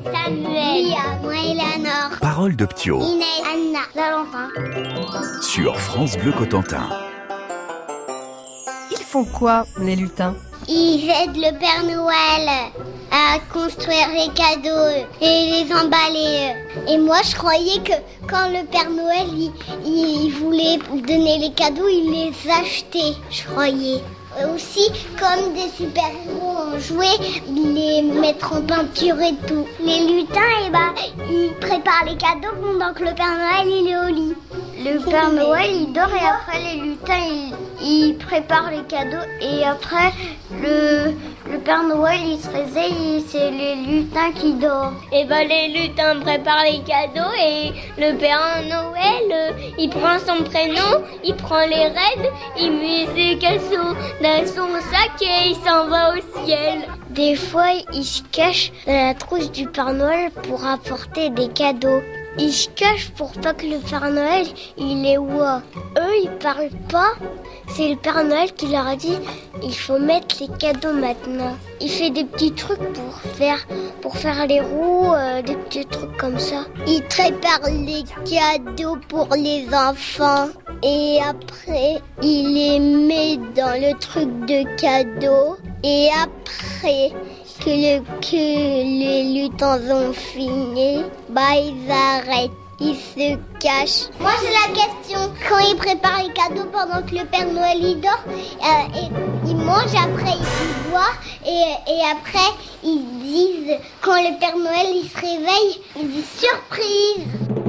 Samuel, Lia, moi Eleanor, Parole de Ptio Inès, Anna, Valentin. sur France Bleu Cotentin. Ils font quoi, les lutins? Ils aident le Père Noël à construire les cadeaux et les emballer. Et moi, je croyais que quand le Père Noël il, il voulait donner les cadeaux, il les achetait. Je croyais. Aussi, comme des super-héros en jouet, les mettre en peinture et tout. Les lutins, eh ben, ils préparent les cadeaux pendant que le Père Noël il est au lit. Le Père Noël il dort et après les lutins ils, ils préparent les cadeaux et après le, le Père Noël il se réveille c'est les lutins qui dorment. Et ben les lutins préparent les cadeaux et le Père Noël, euh, il prend son prénom, il prend les raids, il met ses cadeaux dans son sac et il s'en va au ciel. Des fois, ils se cachent dans la trousse du Père Noël pour apporter des cadeaux. Ils se cachent pour pas que le Père Noël il les voit. Eux, ils parlent pas. C'est le Père Noël qui leur a dit il faut mettre les cadeaux maintenant. Il fait des petits trucs pour faire les roues, euh, des petits trucs comme ça. Il prépare les cadeaux pour les enfants et après il les met dans le truc de cadeaux et après que, le, que les lutins ont fini, bah ils arrêtent. Ils se cachent. Moi j'ai la question. Quand ils préparent les cadeaux pendant que le Père Noël dort, euh, et, ils mangent, après ils boivent et, et après ils disent, quand le Père Noël il se réveille, il dit surprise.